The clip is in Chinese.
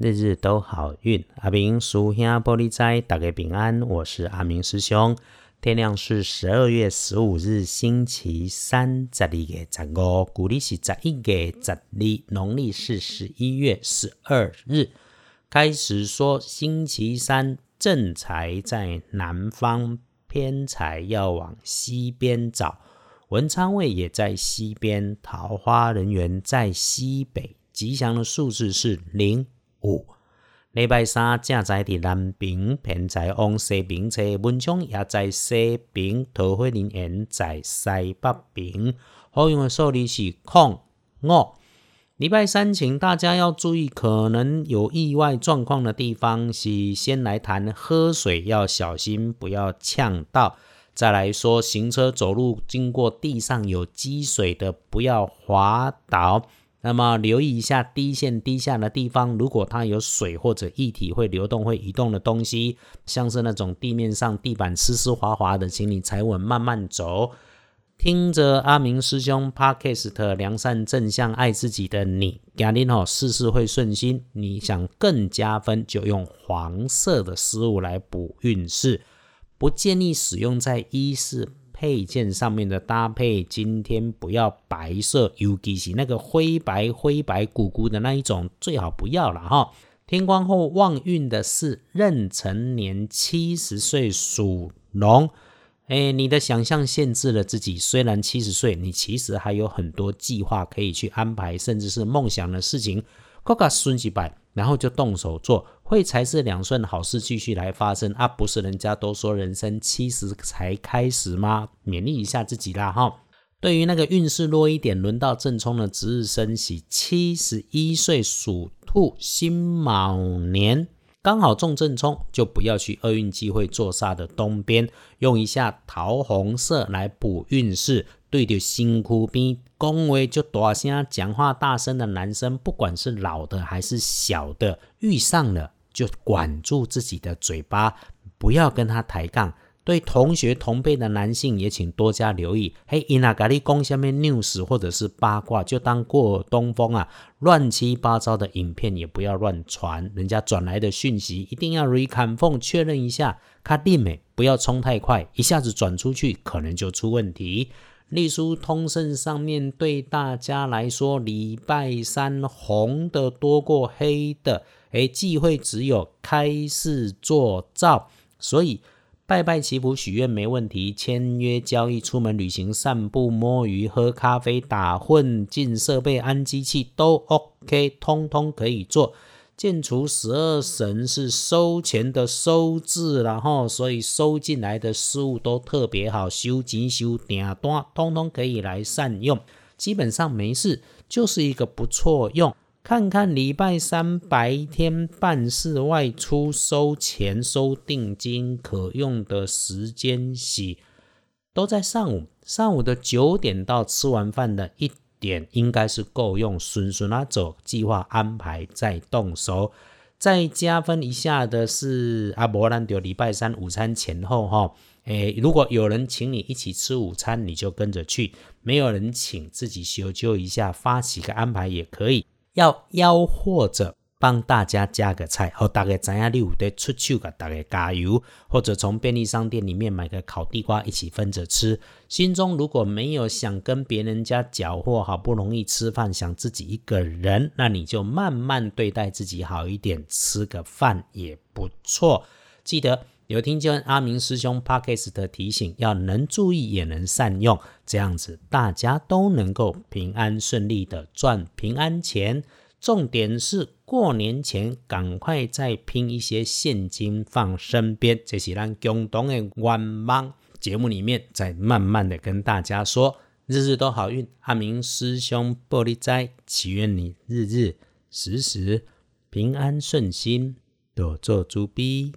日日都好运，阿明叔兄玻璃斋，大家平安。我是阿明师兄。天亮是十二月十五日，星期三，十二月十五，古历是十一月十二，农历是十一月十二日。开始说，星期三正财在南方，偏财要往西边找。文昌位也在西边，桃花人员在西北。吉祥的数字是零。五礼拜三正在伫南平，偏在往西平车，文昌也在西平，桃花人缘在西北平。好用的数字是空五。礼拜三，请大家要注意，可能有意外状况的地方是先来谈喝水要小心，不要呛到。再来说行车走路经过地上有积水的，不要滑倒。那么留意一下低线低下的地方，如果它有水或者液体会流动、会移动的东西，像是那种地面上地板湿湿滑滑的，请你踩稳慢慢走。听着阿明师兄 Podcast，良善正向爱自己的你，嘉玲哦，事事会顺心。你想更加分，就用黄色的丝物来补运势，不建议使用在衣饰。配件上面的搭配，今天不要白色，尤其是那个灰白灰白鼓鼓的那一种，最好不要了哈。天光后旺运的是壬辰年七十岁属龙，哎，你的想象限制了自己。虽然七十岁，你其实还有很多计划可以去安排，甚至是梦想的事情。各个顺几百，然后就动手做，会财是两顺，好事继续来发生啊！不是人家都说人生七十才开始吗？勉励一下自己啦哈。对于那个运势弱一点，轮到正冲的值日生喜，七十一岁属兔，辛卯年刚好中正冲，就不要去厄运机会坐煞的东边，用一下桃红色来补运势。对着辛苦边恭维就大声讲话大声的男生，不管是老的还是小的，遇上了就管住自己的嘴巴，不要跟他抬杠。对同学同辈的男性也请多加留意。嘿，伊那咖喱公下面 news 或者是八卦，就当过东风啊，乱七八糟的影片也不要乱传，人家转来的讯息一定要 reconfirm 确认一下，卡定美不要冲太快，一下子转出去可能就出问题。隶书通胜上面对大家来说，礼拜三红的多过黑的，诶，忌讳只有开市做造，所以拜拜祈福许愿没问题，签约交易、出门旅行、散步、摸鱼、喝咖啡、打混、进设备、安机器都 OK，通通可以做。建除十二神是收钱的收字，然后所以收进来的事物都特别好，修吉修订单，通通可以来善用。基本上没事，就是一个不错用。看看礼拜三白天办事、外出收钱、收定金可用的时间，洗都在上午，上午的九点到吃完饭的一。点应该是够用，顺顺啊走，计划安排再动手。再加分一下的是阿伯兰丢礼拜三午餐前后哈，诶，如果有人请你一起吃午餐，你就跟着去；没有人请，自己修究一下，发起个安排也可以。要吆喝着。帮大家加个菜，好，大概知影你有得出手个，大家加油，或者从便利商店里面买个烤地瓜一起分着吃。心中如果没有想跟别人家搅和，好不容易吃饭，想自己一个人，那你就慢慢对待自己好一点，吃个饭也不错。记得有听见阿明师兄 Parkes 的提醒，要能注意也能善用，这样子大家都能够平安顺利的赚平安钱。重点是过年前赶快再拼一些现金放身边，这是咱共同的愿望。节目里面再慢慢的跟大家说，日日都好运。阿明师兄玻璃斋，祈愿你日日时时平安顺心，多做猪逼。